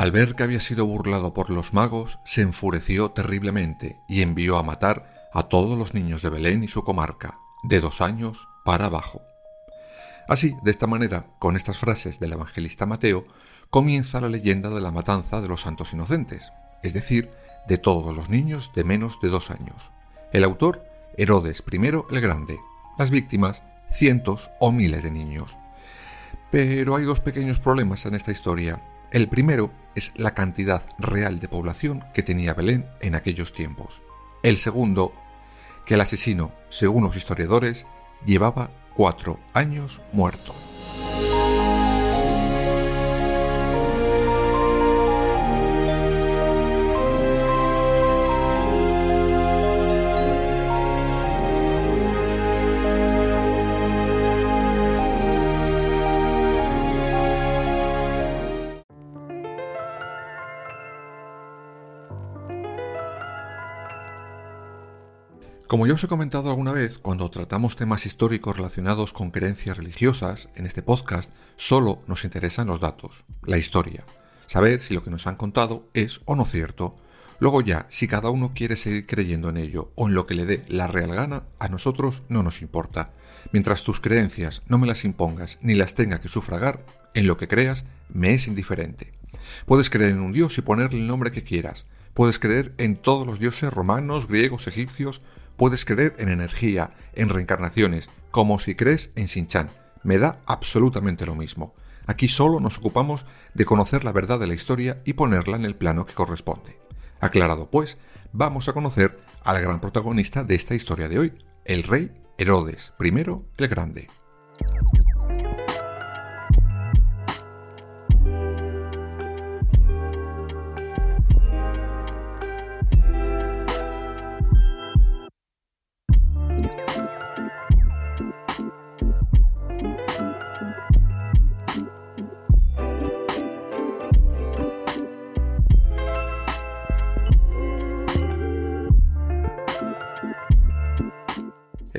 Al ver que había sido burlado por los magos, se enfureció terriblemente y envió a matar a todos los niños de Belén y su comarca, de dos años para abajo. Así, de esta manera, con estas frases del evangelista Mateo, comienza la leyenda de la matanza de los santos inocentes, es decir, de todos los niños de menos de dos años. El autor, Herodes I el Grande. Las víctimas, cientos o miles de niños. Pero hay dos pequeños problemas en esta historia el primero es la cantidad real de población que tenía Belén en aquellos tiempos. El segundo, que el asesino, según los historiadores, llevaba cuatro años muerto. Como ya os he comentado alguna vez, cuando tratamos temas históricos relacionados con creencias religiosas, en este podcast solo nos interesan los datos, la historia, saber si lo que nos han contado es o no cierto. Luego ya, si cada uno quiere seguir creyendo en ello o en lo que le dé la real gana, a nosotros no nos importa. Mientras tus creencias no me las impongas ni las tenga que sufragar, en lo que creas me es indiferente. Puedes creer en un dios y ponerle el nombre que quieras. Puedes creer en todos los dioses romanos, griegos, egipcios, Puedes creer en energía, en reencarnaciones, como si crees en Sinchan. Me da absolutamente lo mismo. Aquí solo nos ocupamos de conocer la verdad de la historia y ponerla en el plano que corresponde. Aclarado pues, vamos a conocer al gran protagonista de esta historia de hoy, el rey Herodes I el Grande.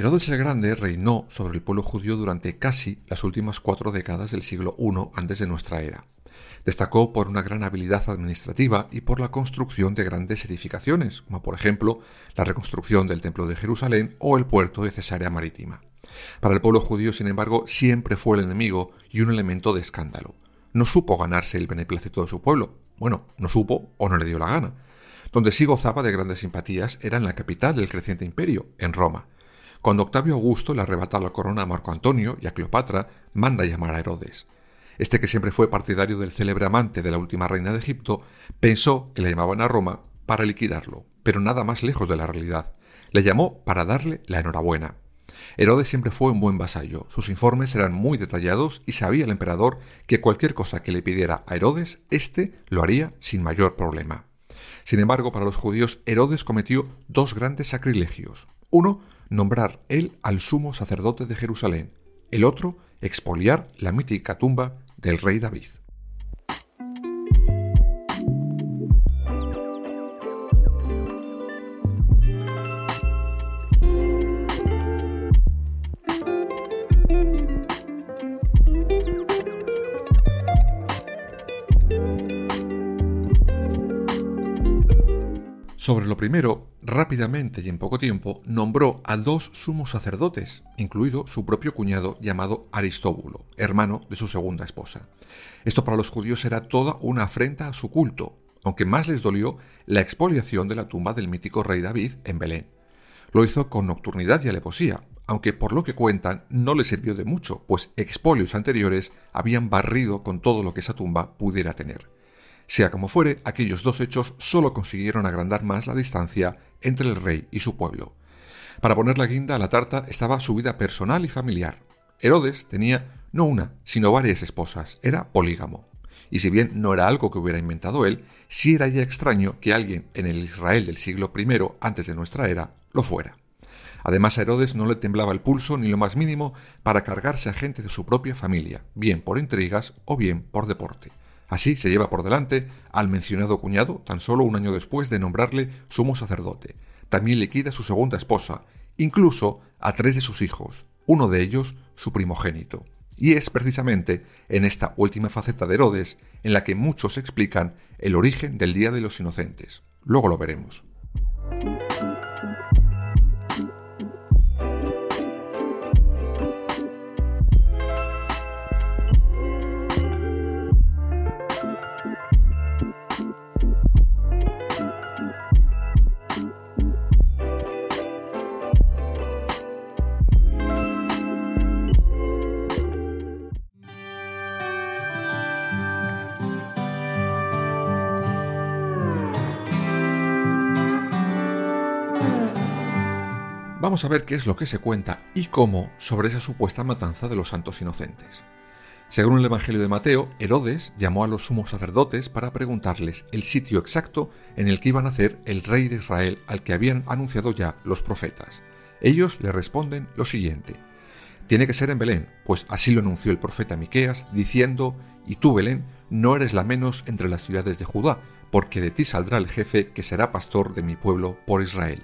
Herodes el Grande reinó sobre el pueblo judío durante casi las últimas cuatro décadas del siglo I antes de nuestra era. Destacó por una gran habilidad administrativa y por la construcción de grandes edificaciones, como por ejemplo la reconstrucción del Templo de Jerusalén o el puerto de Cesarea Marítima. Para el pueblo judío, sin embargo, siempre fue el enemigo y un elemento de escándalo. No supo ganarse el beneplácito de su pueblo. Bueno, no supo o no le dio la gana. Donde sí gozaba de grandes simpatías era en la capital del creciente imperio, en Roma. Cuando Octavio Augusto le arrebata la corona a Marco Antonio y a Cleopatra, manda llamar a Herodes. Este, que siempre fue partidario del célebre amante de la última reina de Egipto, pensó que le llamaban a Roma para liquidarlo, pero nada más lejos de la realidad. Le llamó para darle la enhorabuena. Herodes siempre fue un buen vasallo, sus informes eran muy detallados y sabía el emperador que cualquier cosa que le pidiera a Herodes, éste lo haría sin mayor problema. Sin embargo, para los judíos, Herodes cometió dos grandes sacrilegios. Uno, nombrar él al sumo sacerdote de Jerusalén, el otro, expoliar la mítica tumba del rey David. Sobre lo primero, rápidamente y en poco tiempo nombró a dos sumos sacerdotes, incluido su propio cuñado llamado Aristóbulo, hermano de su segunda esposa. Esto para los judíos era toda una afrenta a su culto, aunque más les dolió la expoliación de la tumba del mítico rey David en Belén. Lo hizo con nocturnidad y alevosía, aunque por lo que cuentan no le sirvió de mucho, pues expolios anteriores habían barrido con todo lo que esa tumba pudiera tener. Sea como fuere, aquellos dos hechos solo consiguieron agrandar más la distancia entre el rey y su pueblo. Para poner la guinda a la tarta estaba su vida personal y familiar. Herodes tenía no una, sino varias esposas, era polígamo. Y si bien no era algo que hubiera inventado él, sí era ya extraño que alguien en el Israel del siglo I antes de nuestra era lo fuera. Además a Herodes no le temblaba el pulso ni lo más mínimo para cargarse a gente de su propia familia, bien por intrigas o bien por deporte. Así se lleva por delante al mencionado cuñado tan solo un año después de nombrarle sumo sacerdote. También liquida a su segunda esposa, incluso a tres de sus hijos, uno de ellos su primogénito. Y es precisamente en esta última faceta de Herodes en la que muchos explican el origen del Día de los Inocentes. Luego lo veremos. Vamos a ver qué es lo que se cuenta y cómo sobre esa supuesta matanza de los santos inocentes. Según el Evangelio de Mateo, Herodes llamó a los sumos sacerdotes para preguntarles el sitio exacto en el que iba a nacer el rey de Israel al que habían anunciado ya los profetas. Ellos le responden lo siguiente: Tiene que ser en Belén, pues así lo anunció el profeta Miqueas, diciendo: Y tú, Belén, no eres la menos entre las ciudades de Judá, porque de ti saldrá el jefe que será pastor de mi pueblo por Israel.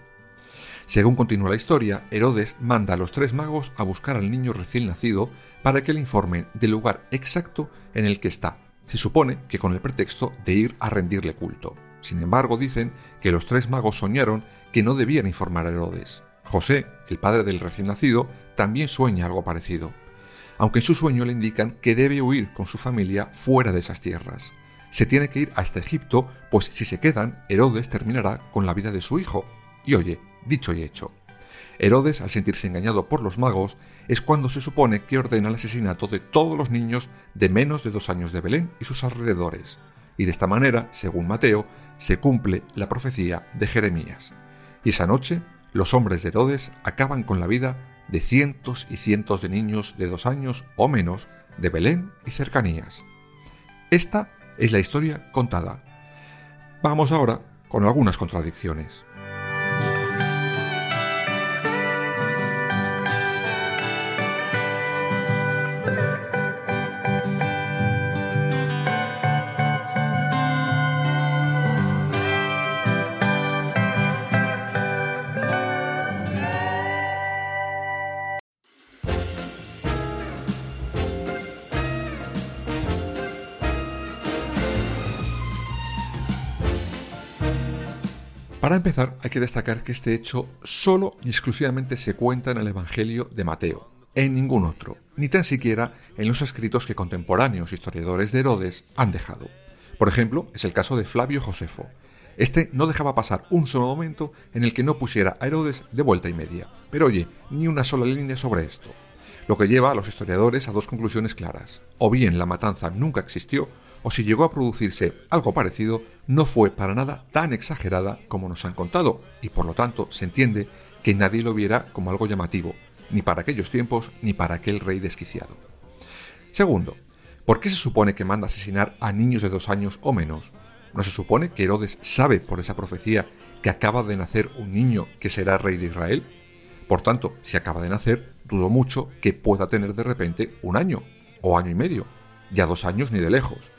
Según continúa la historia, Herodes manda a los tres magos a buscar al niño recién nacido para que le informen del lugar exacto en el que está. Se supone que con el pretexto de ir a rendirle culto. Sin embargo, dicen que los tres magos soñaron que no debían informar a Herodes. José, el padre del recién nacido, también sueña algo parecido, aunque en su sueño le indican que debe huir con su familia fuera de esas tierras. Se tiene que ir hasta Egipto, pues si se quedan, Herodes terminará con la vida de su hijo. Y oye, Dicho y hecho. Herodes, al sentirse engañado por los magos, es cuando se supone que ordena el asesinato de todos los niños de menos de dos años de Belén y sus alrededores, y de esta manera, según Mateo, se cumple la profecía de Jeremías. Y esa noche, los hombres de Herodes acaban con la vida de cientos y cientos de niños de dos años o menos de Belén y cercanías. Esta es la historia contada. Vamos ahora con algunas contradicciones. Para empezar, hay que destacar que este hecho solo y exclusivamente se cuenta en el Evangelio de Mateo, en ningún otro, ni tan siquiera en los escritos que contemporáneos historiadores de Herodes han dejado. Por ejemplo, es el caso de Flavio Josefo. Este no dejaba pasar un solo momento en el que no pusiera a Herodes de vuelta y media. Pero oye, ni una sola línea sobre esto. Lo que lleva a los historiadores a dos conclusiones claras. O bien la matanza nunca existió, o si llegó a producirse algo parecido, no fue para nada tan exagerada como nos han contado, y por lo tanto se entiende que nadie lo viera como algo llamativo, ni para aquellos tiempos ni para aquel rey desquiciado. Segundo, ¿por qué se supone que manda asesinar a niños de dos años o menos? ¿No se supone que Herodes sabe por esa profecía que acaba de nacer un niño que será rey de Israel? Por tanto, si acaba de nacer, dudo mucho que pueda tener de repente un año o año y medio, ya dos años ni de lejos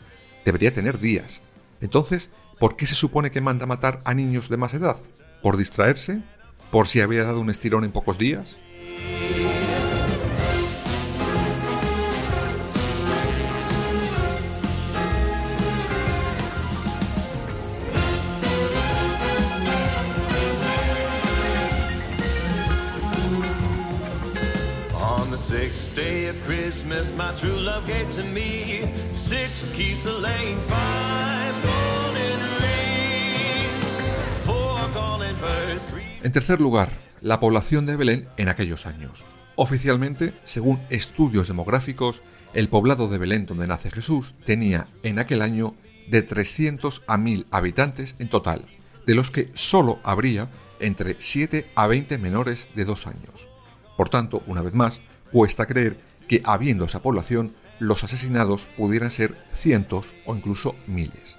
debería tener días. Entonces, ¿por qué se supone que manda matar a niños de más edad? ¿Por distraerse? ¿Por si había dado un estirón en pocos días? En tercer lugar, la población de Belén en aquellos años. Oficialmente, según estudios demográficos, el poblado de Belén donde nace Jesús tenía en aquel año de 300 a 1000 habitantes en total, de los que solo habría entre 7 a 20 menores de dos años. Por tanto, una vez más, cuesta creer que habiendo esa población los asesinados pudieran ser cientos o incluso miles.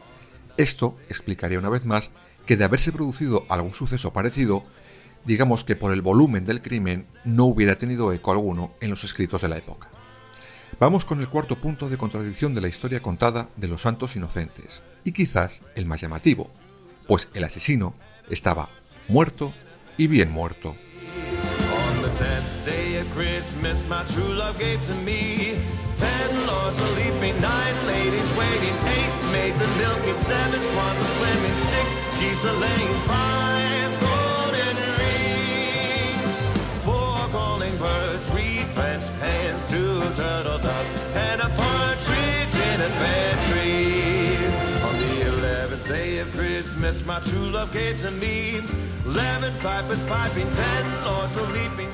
Esto explicaría una vez más que de haberse producido algún suceso parecido, digamos que por el volumen del crimen no hubiera tenido eco alguno en los escritos de la época. Vamos con el cuarto punto de contradicción de la historia contada de los santos inocentes, y quizás el más llamativo, pues el asesino estaba muerto y bien muerto. Christmas my true love gave to me. Ten lords a leaping, nine ladies waiting, eight maids a milking, seven swans a swimming, six geese a laying, five golden rings, four calling birds, three French hens, two turtle doves, and a partridge in a pear tree. On the eleventh day of Christmas my true love gave to me. Eleven pipers piping, ten lords a leaping.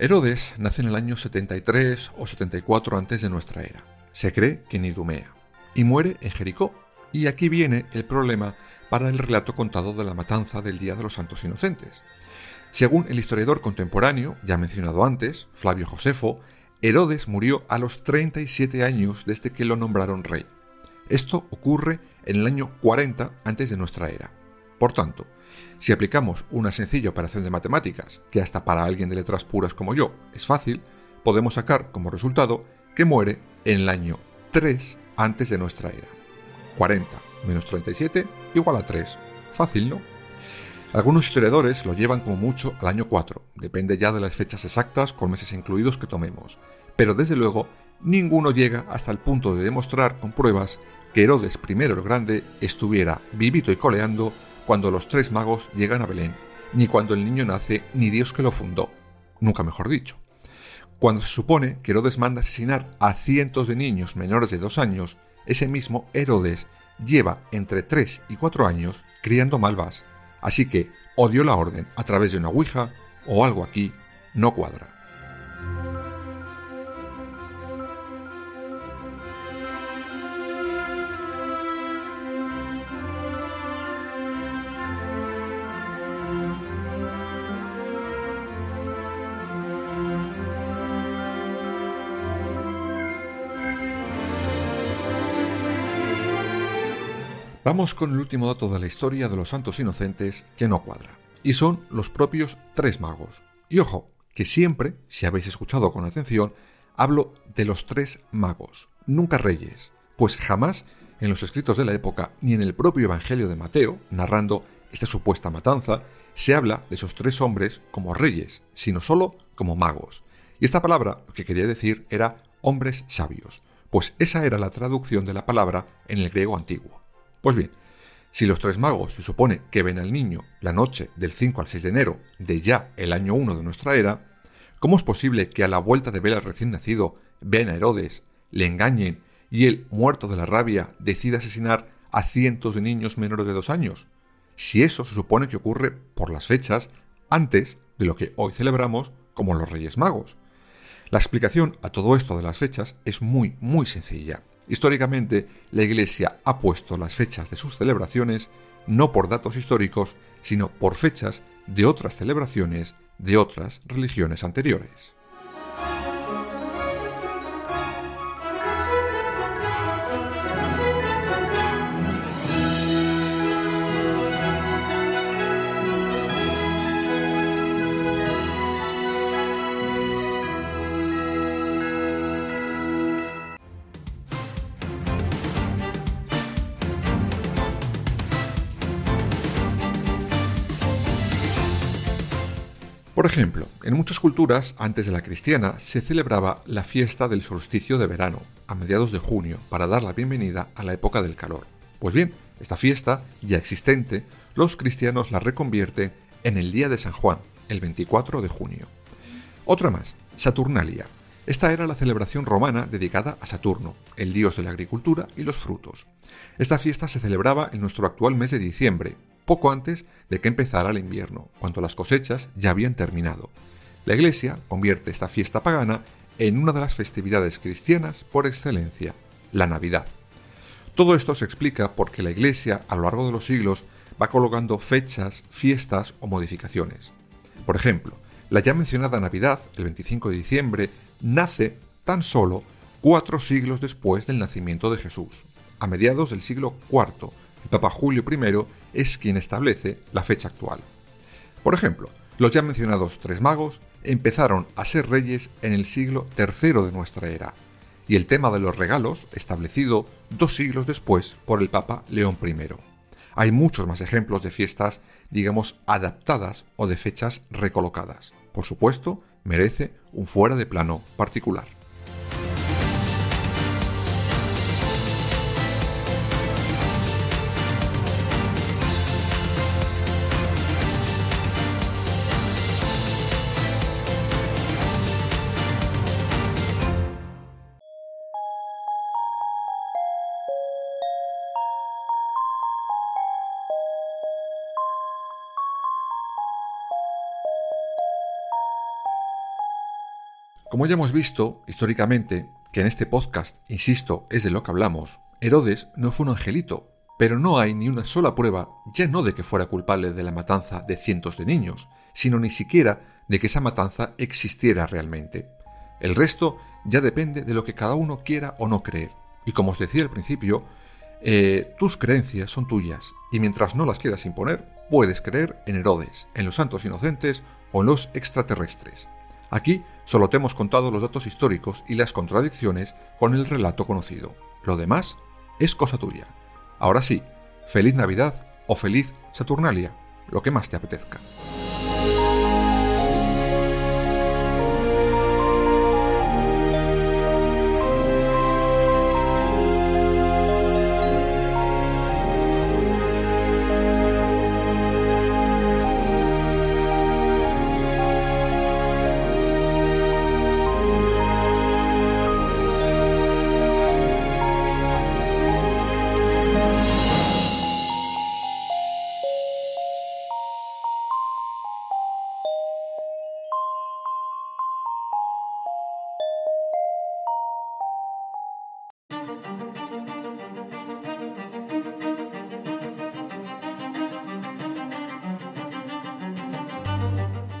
Herodes nace en el año 73 o 74 antes de nuestra era. Se cree que en Idumea. Y muere en Jericó. Y aquí viene el problema para el relato contado de la matanza del Día de los Santos Inocentes. Según el historiador contemporáneo, ya mencionado antes, Flavio Josefo, Herodes murió a los 37 años desde que lo nombraron rey. Esto ocurre en el año 40 antes de nuestra era. Por tanto, si aplicamos una sencilla operación de matemáticas, que hasta para alguien de letras puras como yo es fácil, podemos sacar como resultado que muere en el año 3 antes de nuestra era. 40 menos 37 igual a 3. Fácil, ¿no? Algunos historiadores lo llevan como mucho al año 4, depende ya de las fechas exactas con meses incluidos que tomemos, pero desde luego ninguno llega hasta el punto de demostrar con pruebas que Herodes I el Grande estuviera vivito y coleando cuando los tres magos llegan a Belén, ni cuando el niño nace, ni Dios que lo fundó, nunca mejor dicho. Cuando se supone que Herodes manda asesinar a cientos de niños menores de dos años, ese mismo Herodes lleva entre 3 y 4 años criando malvas Así que o dio la orden a través de una Ouija o algo aquí no cuadra. Vamos con el último dato de la historia de los santos inocentes que no cuadra, y son los propios tres magos. Y ojo, que siempre, si habéis escuchado con atención, hablo de los tres magos, nunca reyes, pues jamás en los escritos de la época ni en el propio Evangelio de Mateo, narrando esta supuesta matanza, se habla de esos tres hombres como reyes, sino solo como magos. Y esta palabra lo que quería decir era hombres sabios, pues esa era la traducción de la palabra en el griego antiguo. Pues bien, si los tres magos se supone que ven al niño la noche del 5 al 6 de enero de ya el año 1 de nuestra era, ¿cómo es posible que a la vuelta de ver al recién nacido vean a Herodes, le engañen y él, muerto de la rabia, decida asesinar a cientos de niños menores de dos años? Si eso se supone que ocurre por las fechas antes de lo que hoy celebramos como los Reyes Magos. La explicación a todo esto de las fechas es muy, muy sencilla. Históricamente, la Iglesia ha puesto las fechas de sus celebraciones no por datos históricos, sino por fechas de otras celebraciones de otras religiones anteriores. Por ejemplo, en muchas culturas, antes de la cristiana, se celebraba la fiesta del solsticio de verano, a mediados de junio, para dar la bienvenida a la época del calor. Pues bien, esta fiesta, ya existente, los cristianos la reconvierten en el Día de San Juan, el 24 de junio. Otra más, Saturnalia. Esta era la celebración romana dedicada a Saturno, el dios de la agricultura y los frutos. Esta fiesta se celebraba en nuestro actual mes de diciembre, poco antes de que empezara el invierno, cuando las cosechas ya habían terminado. La Iglesia convierte esta fiesta pagana en una de las festividades cristianas por excelencia, la Navidad. Todo esto se explica porque la Iglesia, a lo largo de los siglos, va colocando fechas, fiestas o modificaciones. Por ejemplo, la ya mencionada Navidad, el 25 de diciembre, nace tan solo cuatro siglos después del nacimiento de Jesús. A mediados del siglo IV, el Papa Julio I es quien establece la fecha actual. Por ejemplo, los ya mencionados tres magos empezaron a ser reyes en el siglo III de nuestra era, y el tema de los regalos establecido dos siglos después por el Papa León I. Hay muchos más ejemplos de fiestas, digamos, adaptadas o de fechas recolocadas. Por supuesto, merece un fuera de plano particular. Como ya hemos visto históricamente, que en este podcast, insisto, es de lo que hablamos, Herodes no fue un angelito, pero no hay ni una sola prueba, ya no de que fuera culpable de la matanza de cientos de niños, sino ni siquiera de que esa matanza existiera realmente. El resto ya depende de lo que cada uno quiera o no creer. Y como os decía al principio, eh, tus creencias son tuyas, y mientras no las quieras imponer, puedes creer en Herodes, en los santos inocentes o en los extraterrestres. Aquí solo te hemos contado los datos históricos y las contradicciones con el relato conocido. Lo demás es cosa tuya. Ahora sí, feliz Navidad o feliz Saturnalia, lo que más te apetezca.